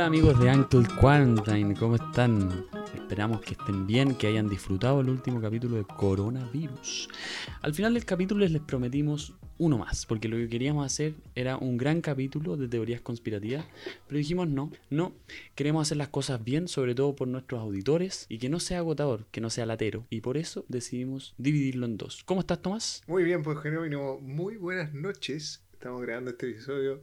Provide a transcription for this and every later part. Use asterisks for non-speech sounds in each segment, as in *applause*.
Amigos de Uncle Quarantine, ¿cómo están? Esperamos que estén bien, que hayan disfrutado el último capítulo de Coronavirus. Al final del capítulo les prometimos uno más, porque lo que queríamos hacer era un gran capítulo de teorías conspirativas, pero dijimos no, no, queremos hacer las cosas bien, sobre todo por nuestros auditores, y que no sea agotador, que no sea latero, y por eso decidimos dividirlo en dos. ¿Cómo estás, Tomás? Muy bien, pues Jerónimo, muy buenas noches. Estamos grabando este episodio.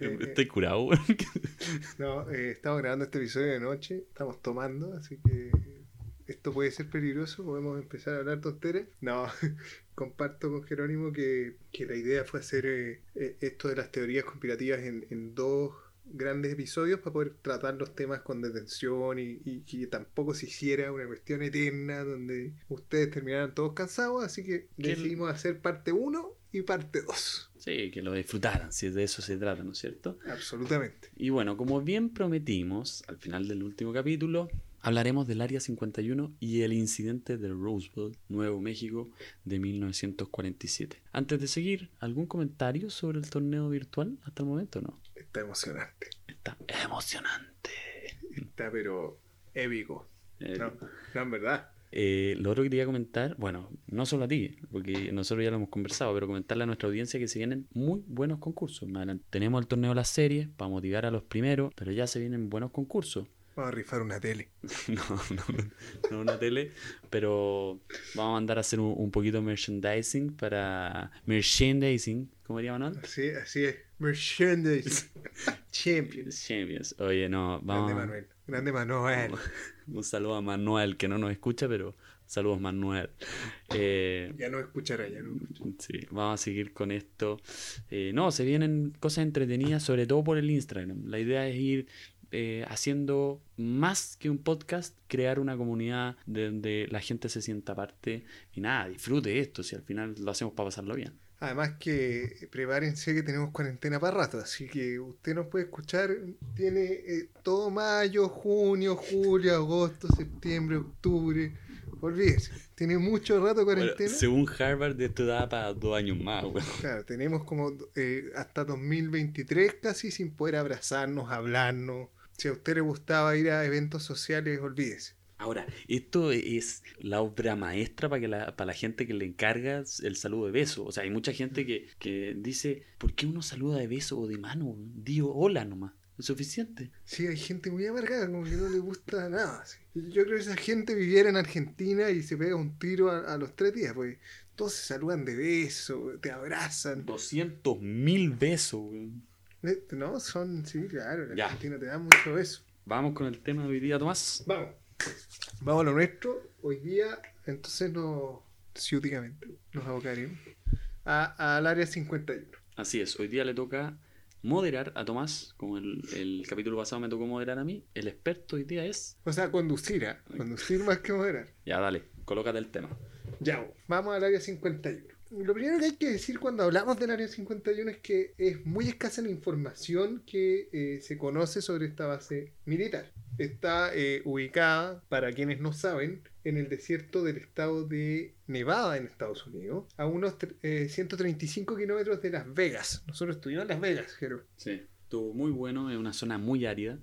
Eh, Estoy curado, weón. *laughs* No, eh, estamos grabando este episodio de noche, estamos tomando, así que esto puede ser peligroso, podemos empezar a hablar tonteras. No, *laughs* comparto con Jerónimo que, que la idea fue hacer eh, esto de las teorías conspirativas en, en dos grandes episodios para poder tratar los temas con detención y, y que tampoco se hiciera una cuestión eterna donde ustedes terminaran todos cansados, así que decidimos hacer parte 1 y parte 2. Sí, que lo disfrutaran, si de eso se trata, ¿no es cierto? Absolutamente. Y bueno, como bien prometimos, al final del último capítulo, hablaremos del Área 51 y el incidente de Roswell, Nuevo México, de 1947. Antes de seguir, ¿algún comentario sobre el torneo virtual hasta el momento? No. Está emocionante. Está emocionante. Está pero épico. Eh, No, no, en verdad. Eh, lo otro que quería comentar, bueno, no solo a ti, porque nosotros ya lo hemos conversado, pero comentarle a nuestra audiencia que se vienen muy buenos concursos. Tenemos el torneo de las series para motivar a los primeros, pero ya se vienen buenos concursos. Vamos a rifar una tele. *laughs* No, no, no una tele, pero vamos a mandar a hacer un, un poquito de merchandising para merchandising, ¿cómo diría Manuel? Así, así es. Merchandise. *laughs* Champions. Champions. Oye, no, Grande vamos. Manuel. Grande Manuel. Un saludo a Manuel que no nos escucha, pero saludos Manuel. Eh, Ya no escuchará, ya no escuchará. Sí, vamos a seguir con esto. Eh, no, se vienen cosas entretenidas, sobre todo por el Instagram. La idea es ir eh, haciendo más que un podcast, crear una comunidad de donde la gente se sienta parte y nada, disfrute esto, si al final lo hacemos para pasarlo bien. Además que prepárense que tenemos cuarentena para rato, así que usted nos puede escuchar, tiene eh, todo mayo, junio, julio, agosto, septiembre, octubre, olvídese, tiene mucho rato Bueno, cuarentena. según Harvard, esto da para dos años más, weón. Claro, tenemos como eh, hasta 2023 casi sin poder abrazarnos, hablarnos. Si a usted le gustaba ir a eventos sociales, olvídese. Ahora, esto es la obra maestra para que la, para la gente que le encarga el saludo de beso. O sea, hay mucha gente que, que dice, ¿por qué uno saluda de beso o de mano? Digo, hola nomás. Es suficiente. Sí, hay gente muy amargada, como que no le gusta nada. Yo creo que esa gente viviera en Argentina y se pega un tiro a, a los tres días, porque todos se saludan de beso, te abrazan. 200 mil besos, weón. Eh, No, son, sí, claro, en. Argentina te dan mucho beso. Vamos con el tema de hoy día, Tomás. Vamos. Vamos a lo nuestro. Hoy día, entonces, nos, ciúticamente, nos abocaremos al área 51. Así es, hoy día le toca moderar a Tomás, como el, el capítulo pasado me tocó moderar a mí. El experto hoy día es... O sea, conducir, ¿ah? conducir más que moderar. Ya, dale, colócate el tema. Ya, vamos al área 51. Lo primero que hay que decir cuando hablamos del área 51 es que es muy escasa la información que eh, se conoce sobre esta base militar. Está eh, ubicada, para quienes no saben, en el desierto del estado de Nevada en Estados Unidos, a unos eh, 135 kilómetros de Las Vegas. Nosotros estuvimos en Las Vegas, Jero. Sí. Estuvo muy bueno, es una zona muy árida.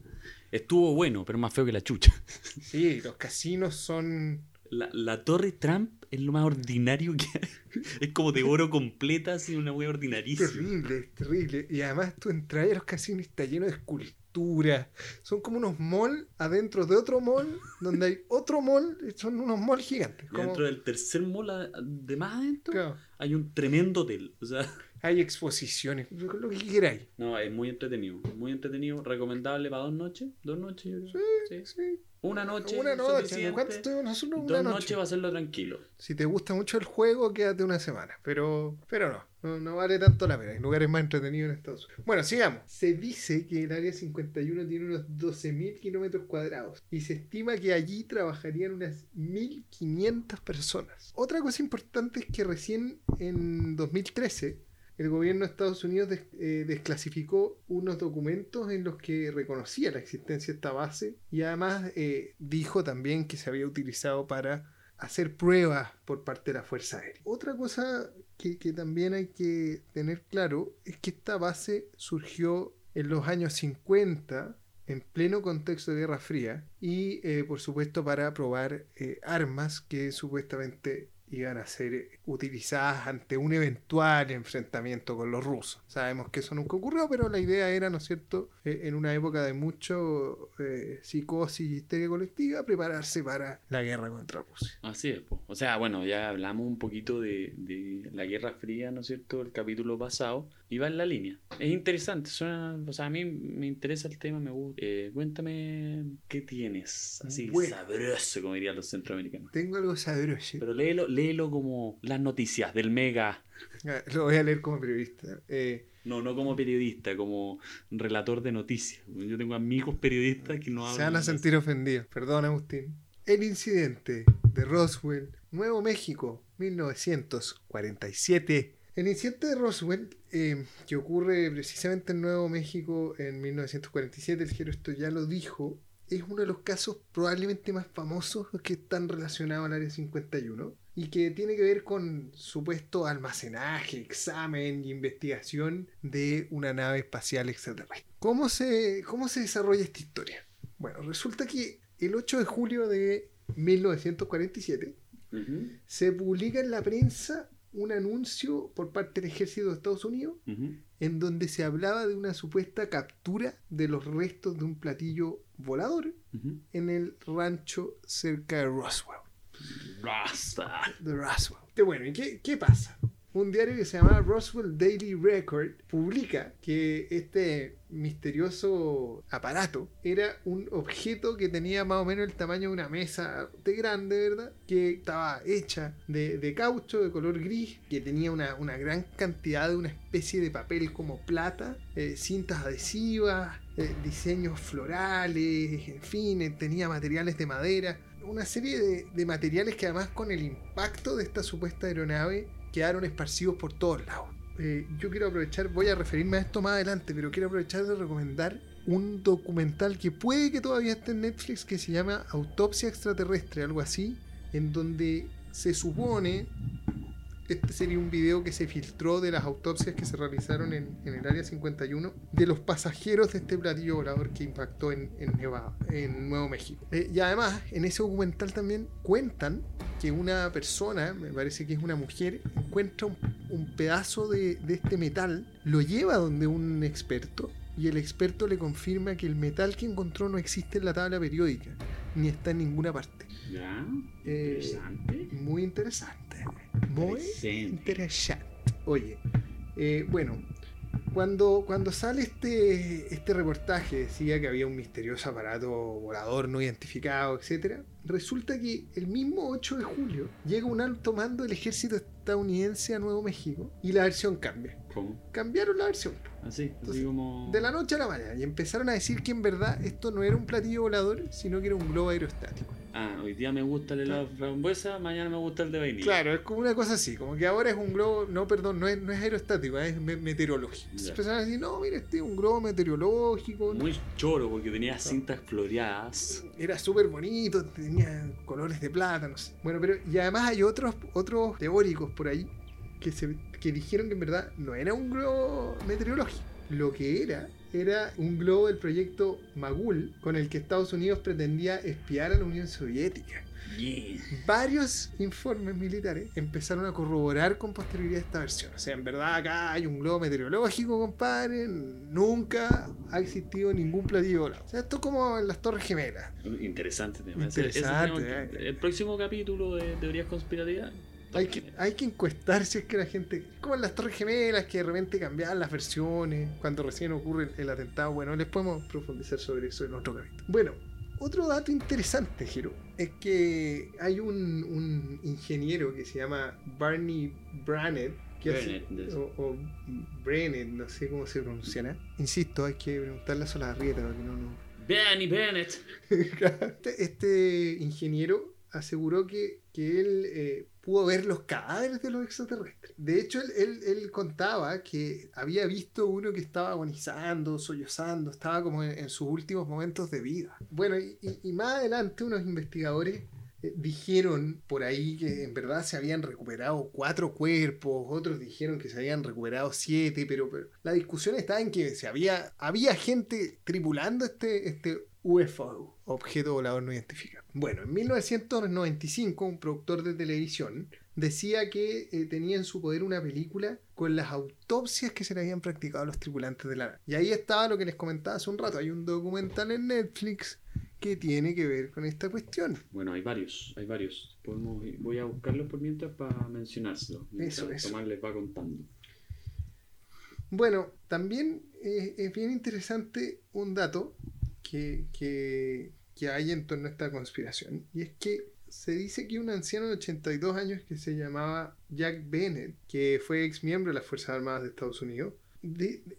Estuvo bueno, pero más feo que la chucha. Sí, los casinos son La, la torre Trump es lo más ordinario que hay. *laughs* Es como de oro completa, así una wea ordinarísima. Terrible, terrible. Y además tú entras a los casinos está lleno de esculturas. Son como unos malls adentro de otro mall, donde hay otro mall, son unos malls gigantes. Como, dentro del tercer mall a- de más adentro claro, hay un tremendo hotel. O sea, hay exposiciones, lo que queráis. no, es muy entretenido. Muy entretenido. Recomendable para dos noches. Dos noches, yo creo. Sí. Sí. Una noche. Una noche. ¿cuánto nosotros? Dos Una noches noche. va a hacerlo tranquilo. Si te gusta mucho el juego, quédate una semana. Pero, pero no, no, no vale tanto la pena. Hay lugares más entretenidos en Estados Unidos. Bueno, sigamos. Se dice que el área 51 tiene unos 12.000 kilómetros cuadrados y se estima que allí trabajarían unas 1.500 personas. Otra cosa importante es que recién en 2013 el gobierno de Estados Unidos eh, desclasificó unos documentos en los que reconocía la existencia de esta base y además eh, dijo también que se había utilizado para hacer pruebas por parte de la Fuerza Aérea. Otra cosa que, que también hay que tener claro es que esta base surgió en los años 50 en pleno contexto de Guerra Fría y eh, por supuesto para probar eh, armas que supuestamente iban a ser utilizadas ante un eventual enfrentamiento con los rusos. Sabemos que eso nunca ocurrió, pero la idea era, ¿no es cierto?, eh, en una época de mucho eh, psicosis y histeria colectiva, prepararse para la guerra contra Rusia. Así es, po. o sea, bueno, ya hablamos un poquito de, de la Guerra Fría, ¿no es cierto?, el capítulo pasado, y va en la línea. Es interesante, suena, o sea, a mí me interesa el tema, me gusta. Eh, cuéntame, ¿qué tienes? Así, Bueno. sabroso, como dirían los centroamericanos. Tengo algo sabroso. Pero léelo, léelo como las noticias del Mega. Ah, Lo voy a leer como periodista. Eh, No, no como periodista, como relator de noticias. Yo tengo amigos periodistas que no hablan. se van a sentir ofendidos. Perdón, Agustín. El incidente de Roswell, Nuevo México, 1947. El incidente de Roswell, eh, que ocurre precisamente en Nuevo México en 1947, el Jero esto ya lo dijo, es uno de los casos probablemente más famosos que están relacionados al Área 51 y que tiene que ver con supuesto almacenaje, examen y investigación de una nave espacial extraterrestre. ¿Cómo se, cómo se desarrolla esta historia? Bueno, resulta que el 8 de julio de 1947 Ujú, se publica en la prensa un anuncio por parte del ejército de Estados Unidos en donde se hablaba de una supuesta captura de los restos de un platillo volador en el rancho cerca de Roswell. Rasta. De Roswell. Bueno, ¿y qué, pasa? Un diario que se llama Roswell Daily Record publica que este misterioso aparato era un objeto que tenía más o menos el tamaño de una mesa de grande, ¿verdad? Que estaba hecha de, caucho de color gris, que tenía una, una gran cantidad de una especie de papel como plata, eh, cintas adhesivas, eh, diseños florales, en fin, eh, tenía materiales de madera, una serie de, de materiales que además con el impacto de esta supuesta aeronave quedaron esparcidos por todos lados. Eh, yo quiero aprovechar, voy a referirme a esto más adelante, pero quiero aprovechar de recomendar un documental que puede que todavía esté en Netflix que se llama Autopsia extraterrestre, algo así, en donde se supone, este sería un video que se filtró de las autopsias que se realizaron en, en el área 51 de los pasajeros de este platillo volador que impactó en, en Nevada, en Nuevo México. Eh, y además, en ese documental también cuentan que una persona, me parece que es una mujer, encuentra un, un pedazo de, de este metal, lo lleva donde un experto y el experto le confirma que el metal que encontró no existe en la tabla periódica, ni está en ninguna parte. Ya. Eh, Interesante. Muy interesante. Muy Interesante. Oye, eh, bueno, cuando, cuando sale este, este reportaje, decía que había un misterioso aparato volador no identificado, etc. Resulta que el mismo 8 de julio llega un alto mando del ejército estadounidense a Nuevo México y la versión cambia. ¿Cómo? Cambiaron la versión. Así, así Entonces, como. De la noche a la mañana. Y empezaron a decir que en verdad esto no era un platillo volador, sino que era un globo aerostático. Ah, hoy día me gusta el helado de frambuesa, mañana me gusta el de vainilla. Claro, es como una cosa así, como que ahora es un globo, no, perdón, no es, no es aerostático, es me- meteorológico. Entonces empezaron a decir, no, mira, este es un globo meteorológico, Muy choro porque tenía cintas floreadas. era súper bonito, tenía colores de plata, no sé. Bueno, pero y además hay otros, otros teóricos por ahí que, se, que dijeron que en verdad no era un globo meteorológico. Lo que era, era un globo del proyecto Magul, con el que Estados Unidos pretendía espiar a la Unión Soviética. Yeah. Varios informes militares empezaron a corroborar con posterioridad esta versión. O sea, en verdad acá hay un globo meteorológico, compadre. Nunca ha existido ningún platillo volador. O sea, esto es como en las Torres Gemelas. Interesante tema. Ese- ese Interesante, tema que- eh. el próximo capítulo de teorías conspirativas. Hay que, hay que encuestar si es que la gente. Como en las Torres Gemelas, que de repente cambiaban las versiones cuando recién ocurre el, el atentado. Bueno, les podemos profundizar sobre eso en otro capítulo. Bueno, otro dato interesante, Jero, es que hay un, un ingeniero que se llama Barney Brannett. Que hace- o, o no sé cómo se pronunciará. Insisto, hay que preguntarle a Solarrieta porque no, no, Benny Bennett. *laughs* este, este ingeniero aseguró que, que él eh, pudo ver los cadáveres de los extraterrestres. De hecho, él, contaba que había visto uno que estaba agonizando, sollozando, estaba como en, sus últimos momentos de vida. Bueno, y, más adelante unos investigadores eh, dijeron por ahí que en verdad se habían recuperado cuatro cuerpos, otros dijeron que se habían recuperado siete, pero, pero la discusión estaba en que se había, había gente tripulando este, este UFO, objeto volador no identificado. Bueno, en 1995 un productor de televisión decía que eh, tenía en su poder una película con las autopsias que se le habían practicado a los tripulantes de la nave. Y ahí estaba lo que les comentaba hace un rato. Hay un documental en Netflix que tiene que ver con esta cuestión. Bueno, hay varios, hay varios. Podemos, voy a buscarlos por mientras para mencionárselo. Eso, eso. Tomás les va contando. Bueno, también eh, es bien interesante un dato que, que, hay en torno a esta conspiración. Y es que se dice que un anciano de 82 años que se llamaba Jack Bennett, que fue ex miembro de las Fuerzas Armadas de Estados Unidos,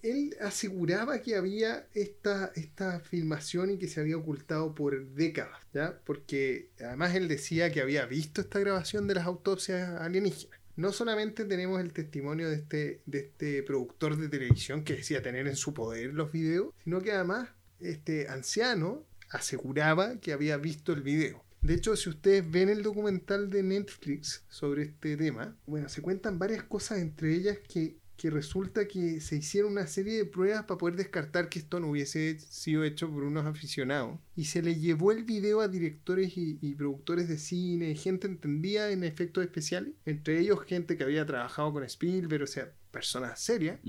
él aseguraba que había esta, esta filmación y que se había ocultado por décadas, ¿ya? Porque además él decía que había visto esta grabación de las autopsias alienígenas. No solamente tenemos el testimonio de este, de este productor de televisión que decía tener en su poder los videos, sino que además este anciano aseguraba que había visto el video. De hecho, si ustedes ven el documental de Netflix sobre este tema, bueno, se cuentan varias cosas, entre ellas que, que resulta que se hicieron una serie de pruebas para poder descartar que esto no hubiese sido hecho por unos aficionados. Y se le llevó el video a directores y, y productores de cine, gente entendida en efectos especiales, entre ellos gente que había trabajado con Spielberg, o sea, personas serias,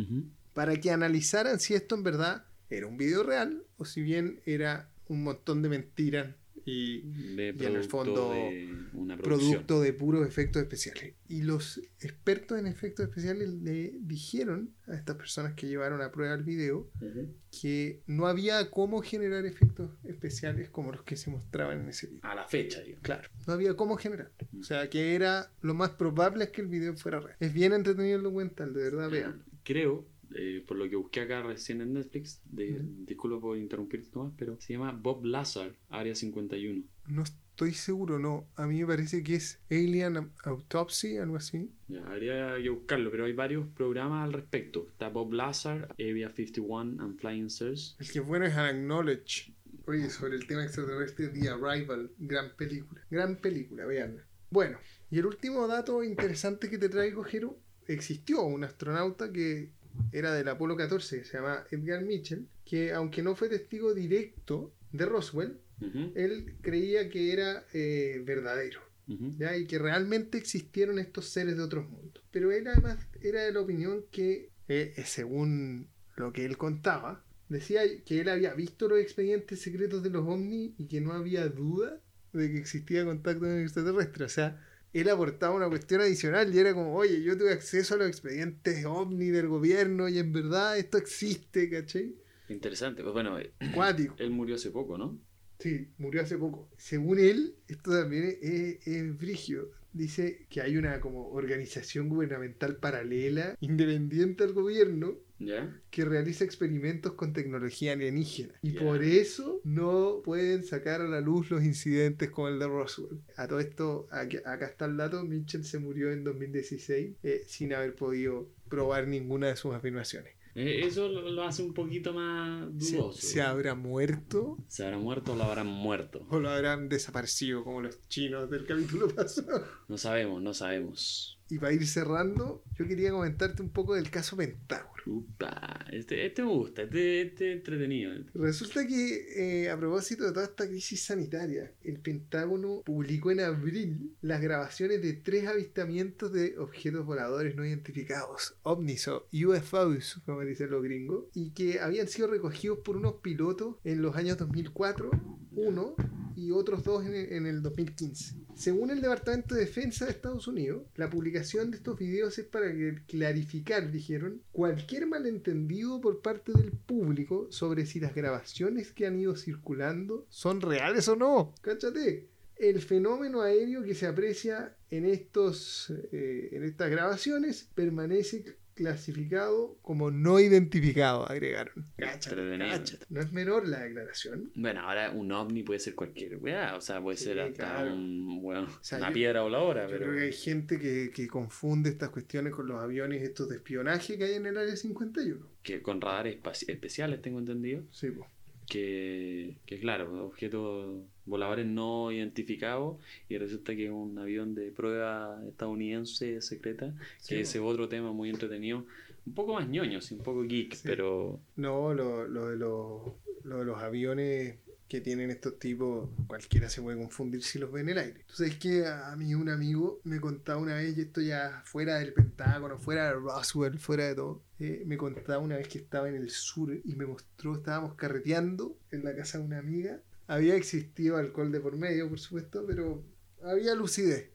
para que analizaran si esto en verdad era un video real o si bien era un montón de mentiras y, De y en el fondo de una producto de puros efectos especiales. Y los expertos en efectos especiales le dijeron a estas personas que llevaron a prueba el video Ujú. que no había cómo generar efectos especiales como los que se mostraban en ese video. A la fecha, digo. Claro, no había cómo generar. O sea, que era lo más probable es que el video fuera real. Es bien entretenido el documental, de verdad, vean. Creo, eh, por lo que busqué acá recién en Netflix, de, Ujú. disculpo por interrumpirte Tomás, pero se llama Bob Lazar, Área 51. No estoy seguro, no. A mí me parece que es Alien Autopsy, algo así. Ya, habría que buscarlo, pero hay varios programas al respecto. Está Bob Lazar, Area 51 and Flying Stars. El que es bueno es Acknowledge. Oye, sobre el tema extraterrestre, The Arrival, gran película. Gran película, veanla. Bueno, y el último dato interesante que te traigo, Jero, existió un astronauta que era del Apolo 14, que se llama Edgar Mitchell, que aunque no fue testigo directo de Roswell, Ujú, él creía que era eh, verdadero. ujú. ¿ya? y que realmente existieron estos seres de otros mundos. Pero él además era de la opinión que, eh, eh, según lo que él contaba, decía que él había visto los expedientes secretos de los ovnis y que no había duda de que existía contacto con extraterrestre. O sea, él aportaba una cuestión adicional y era como, oye, yo tuve acceso a los expedientes ovni del gobierno y en verdad esto existe, ¿cachai? Interesante. Pues bueno, eh, Cuático. él murió hace poco, ¿no? Sí, murió hace poco. Según él, esto también es, es brigio. Dice que hay una como organización gubernamental paralela, independiente al gobierno, ¿Ya? que realiza experimentos con tecnología alienígena. Y Ya. por eso no pueden sacar a la luz los incidentes como el de Roswell. A todo esto, aquí- acá está el dato, Mitchell se murió en 2016 eh, sin haber podido probar ninguna de sus afirmaciones. Eh, eso lo, hace un poquito más ¿Se, dudoso. se habrá muerto ¿Se habrá muerto o lo habrán muerto? o lo habrán desaparecido como los chinos del capítulo pasado? No sabemos, no sabemos. Y para ir cerrando, yo quería comentarte un poco del caso Pentágono. Upa, este, este me gusta, este, este es entretenido. Resulta que eh, a propósito de toda esta crisis sanitaria, el Pentágono publicó en abril las grabaciones de tres avistamientos de objetos voladores no identificados, ovnis o UFOs, como dicen los gringos, y que habían sido recogidos por unos pilotos en los años 2004, uno y otros dos en el, en el 2015. Según el Departamento de Defensa de Estados Unidos, la publicación de estos videos es para clarificar, dijeron, cualquier malentendido por parte del público sobre si las grabaciones que han ido circulando son reales o no. Cáchate. El fenómeno aéreo que se aprecia en, estos, eh, en estas grabaciones permanece clasificado como no identificado, agregaron. Cáchate, Entretenido. cáchate. No es menor la declaración. Bueno, ahora un ovni puede ser cualquier weá, o sea, puede Sí, ser hasta claro. un, weón, sea, una yo- piedra voladora, Yo pero creo que hay gente que, que confunde estas cuestiones con los aviones estos de espionaje que hay en el área 51. que con radares especiales tengo entendido. Sí, po. Que, que claro, objetos voladores no identificados y resulta que es un avión de prueba estadounidense secreta, Sí, que ese es otro tema muy entretenido, un poco más ñoño, sí, un poco geek, Sí. pero No, lo, lo de los, lo de los aviones que tienen estos tipos, cualquiera se puede confundir si los ve en el aire. Entonces es que a mí un amigo me contaba una vez, y esto ya fuera del Pentágono, fuera de Roswell, fuera de todo, eh, me contaba una vez que estaba en el sur y me mostró, estábamos carreteando en la casa de una amiga. Había existido alcohol de por medio, por supuesto, pero había lucidez.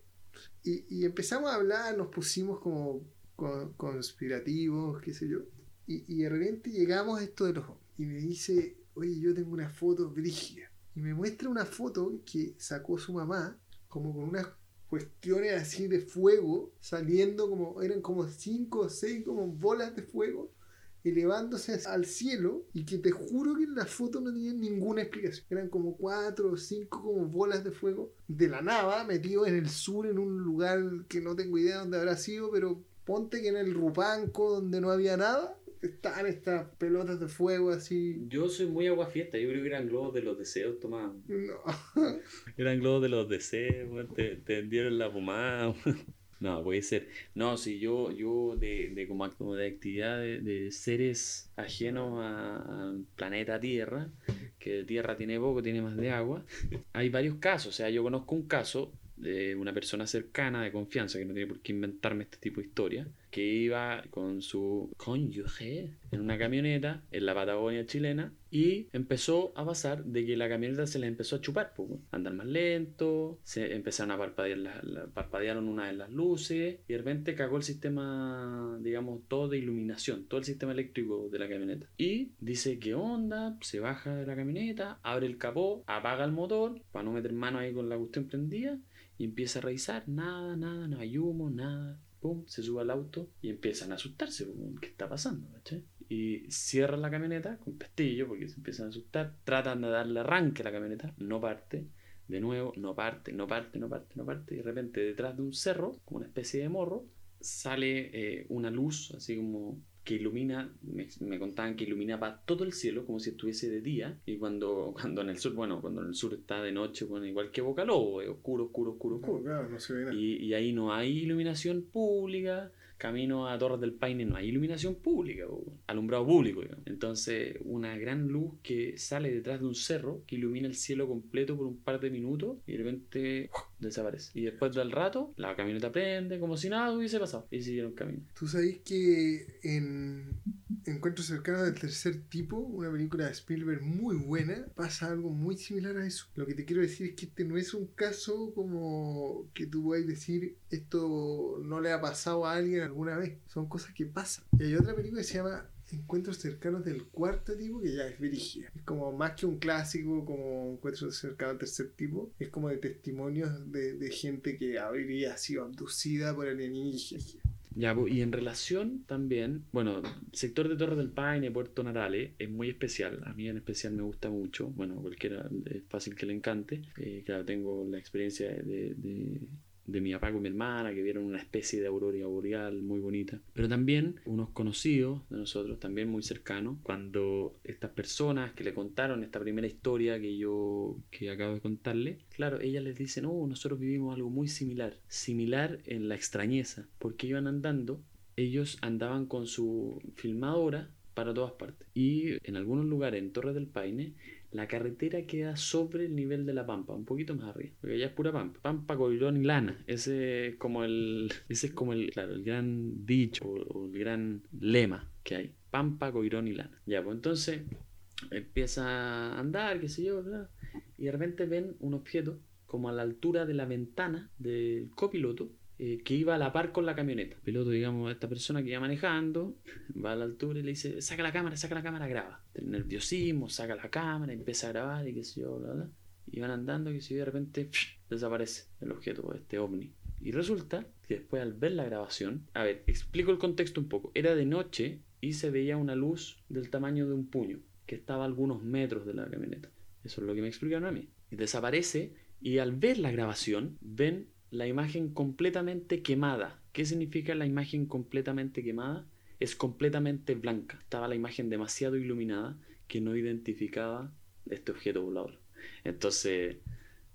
Y, y empezamos a hablar, nos pusimos como con- conspirativos, qué sé yo. Y, y de repente llegamos a esto de los. Y me dice, oye, yo tengo una foto brígida. Y me muestra una foto que sacó su mamá, como con unas cuestiones así de fuego, saliendo como, eran como cinco o seis como bolas de fuego, elevándose al cielo, y que te juro que en la foto no tenían ninguna explicación. Eran como cuatro o cinco como bolas de fuego de la nada, metidos en el sur, en un lugar que no tengo idea dónde habrá sido, pero ponte que en el Rupanco, donde no había nada, estaban estas pelotas de fuego así. yo soy muy aguafiesta, yo creo que eran globos de los deseos, Tomás. No. *laughs* Eran globos de los deseos, te, te vendieron la pomada. *laughs* No, puede ser. No, si yo, yo de, de como, como de actividad de, de seres ajenos a- al planeta Tierra, que Tierra tiene poco, tiene más de agua, hay varios casos. O sea, yo conozco un caso de una persona cercana, de confianza, que no tiene por qué inventarme este tipo de historia, que iba con su cónyuge en una camioneta en la Patagonia chilena y empezó a pasar de que la camioneta se les empezó a chupar, andar más lento, se empezaron a parpadear, la- la- parpadearon una de las luces y de repente cagó el sistema, digamos, todo de iluminación, todo el sistema eléctrico de la camioneta. Y dice, ¿qué onda? Se baja de la camioneta, abre el capó, apaga el motor para no meter mano ahí con la cuestión prendida y empieza a revisar, nada, nada, no hay humo, nada. Pum, se sube al auto y empiezan a asustarse, ¿qué está pasando? Y cierran la camioneta con pestillo porque se empiezan a asustar, tratan de darle arranque a la camioneta, no parte, de nuevo, no parte, no parte, no parte, no parte, y de repente detrás de un cerro, como una especie de morro, sale eh, una luz, así como que ilumina, me, me contaban que iluminaba todo el cielo como si estuviese de día y cuando, *laughs* cuando en el sur, bueno, cuando en el sur está de noche, bueno, igual que Boca Lobo, es oscuro, oscuro, oscuro, oscuro. No, claro, no se ve nada. Y, y ahí no hay iluminación pública. Camino a Torres del Paine no hay iluminación pública, o alumbrado público. digamos. Entonces, una gran luz que sale detrás de un cerro que ilumina el cielo completo por un par de minutos y de repente *laughs* desaparece. Y después del rato, la camioneta prende como si nada hubiese pasado y siguieron camino. Tú sabes que en Encuentros cercanos del tercer tipo, una película de Spielberg muy buena, pasa algo muy similar a eso. Lo que te quiero decir es que este no es un caso como que tú puedas decir esto no le ha pasado a alguien alguna vez. Son cosas que pasan. Y hay otra película que se llama Encuentros cercanos del cuarto tipo que ya es dirigida. Es como más que un clásico como Encuentros cercanos del tercer tipo. Es como de testimonios de, de gente que habría sido abducida por alienígenas. Ya, y en relación también, bueno, sector de Torres del Paine, Puerto Natales, es muy especial. A mí en especial me gusta mucho. Bueno, cualquiera es fácil que le encante. Eh, claro, tengo la experiencia de, de mi papá con mi hermana, que vieron una especie de aurora boreal muy bonita. Pero también unos conocidos de nosotros, también muy cercanos, cuando estas personas que le contaron esta primera historia que yo que acabo de contarle, claro, ellas les dicen, oh, nosotros vivimos algo muy similar, similar en la extrañeza, porque iban andando, ellos andaban con su filmadora para todas partes. Y en algunos lugares, en Torres del Paine, la carretera queda sobre el nivel de la pampa, un poquito más arriba, porque allá es pura pampa. Pampa, coirón y lana. Ese es como el, ese es como el, claro, el gran dicho o, el gran lema que hay. Pampa, coirón y lana. Ya, pues entonces empieza a andar, qué sé yo, bla, y de repente ven un objeto como a la altura de la ventana del copiloto eh, que iba a la par con la camioneta. El piloto, digamos, esta persona que iba manejando, va a la altura y le dice, saca la cámara, saca la cámara, graba. El nerviosismo, saca la cámara, empieza a grabar y qué sé yo, bla, bla. Y van andando, y de repente ¡psh! desaparece el objeto, este ovni. Y resulta que después al ver la grabación, a ver, explico el contexto un poco. Era de noche y se veía una luz del tamaño de un puño, que estaba a algunos metros de la camioneta. Eso es lo que me explicaron a mí. Y desaparece y al ver la grabación ven la imagen completamente quemada. ¿Qué significa la imagen completamente quemada? Es completamente blanca. Estaba la imagen demasiado iluminada que no identificaba este objeto volador. Entonces,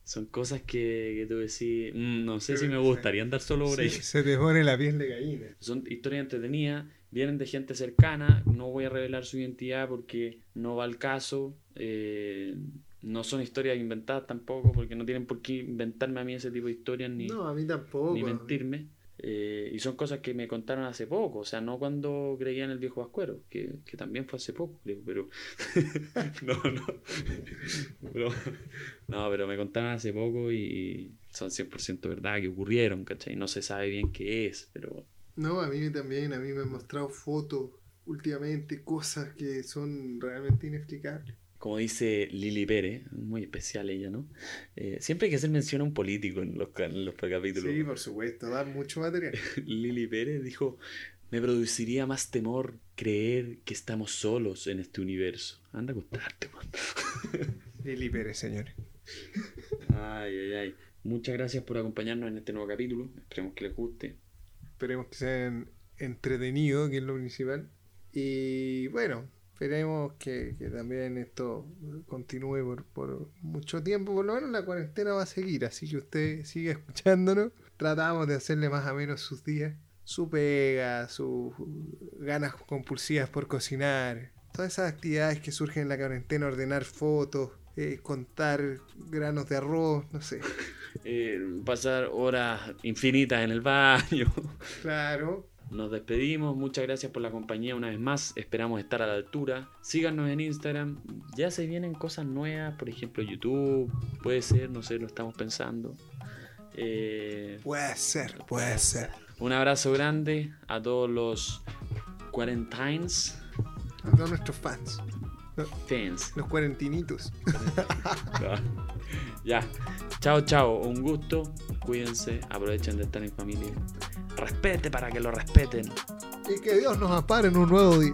son cosas que, que tú decís, "Mm, no sé si me gustaría andar solo por ahí. Se, se te pone la piel de gallina. Son historias entretenidas, vienen de gente cercana, no voy a revelar su identidad porque no va al caso. eh, no son historias inventadas tampoco, porque no tienen por qué inventarme a mí ese tipo de historias ni, No, a mí tampoco. ni mentirme. Eh, y son cosas que me contaron hace poco, o sea, no cuando creía en el viejo Vascuero, que, que también fue hace poco, creo, pero. *laughs* no, no. Pero- no, pero me contaron hace poco y son 100% verdad que ocurrieron, ¿cachai? No se sabe bien qué es, pero. No, a mí también, a mí me han mostrado fotos últimamente, cosas que son realmente inexplicables. Como dice Lili Pérez, muy especial ella, ¿no? Eh, siempre hay que hacer mención a un político en los, en los capítulos. Sí, por supuesto, da mucho material. *laughs* Lili Pérez dijo, me produciría más temor creer que estamos solos en este universo. Anda a acostarte, man. *laughs* Lili Pérez, señores. Ay, ay, ay. Muchas gracias por acompañarnos en este nuevo capítulo. Esperemos que les guste. Esperemos que sean entretenidos, que es lo principal. Y bueno, esperemos que, que también esto continúe por, por mucho tiempo. Por lo menos la cuarentena va a seguir, así que usted siga *laughs* escuchándonos. Tratamos de hacerle más o menos sus días, su pega, sus ganas compulsivas por cocinar, todas esas actividades que surgen en la cuarentena, ordenar fotos, eh, contar granos de arroz, no sé. *laughs* Eh, pasar horas infinitas en el baño. Claro, Nos despedimos, muchas gracias por la compañía una vez más, esperamos estar a la altura. Síganos en Instagram, ya se vienen cosas nuevas, por ejemplo YouTube, puede ser, no sé, lo estamos pensando. Eh, puede ser, puede ser. un abrazo grande a todos los quarantines A todos nuestros fans, fans. los cuarentinitos. *laughs* ya, chao, chao, un gusto, cuídense, aprovechen de estar en familia. Respete para que lo respeten. Y que Dios nos ampare en un nuevo día.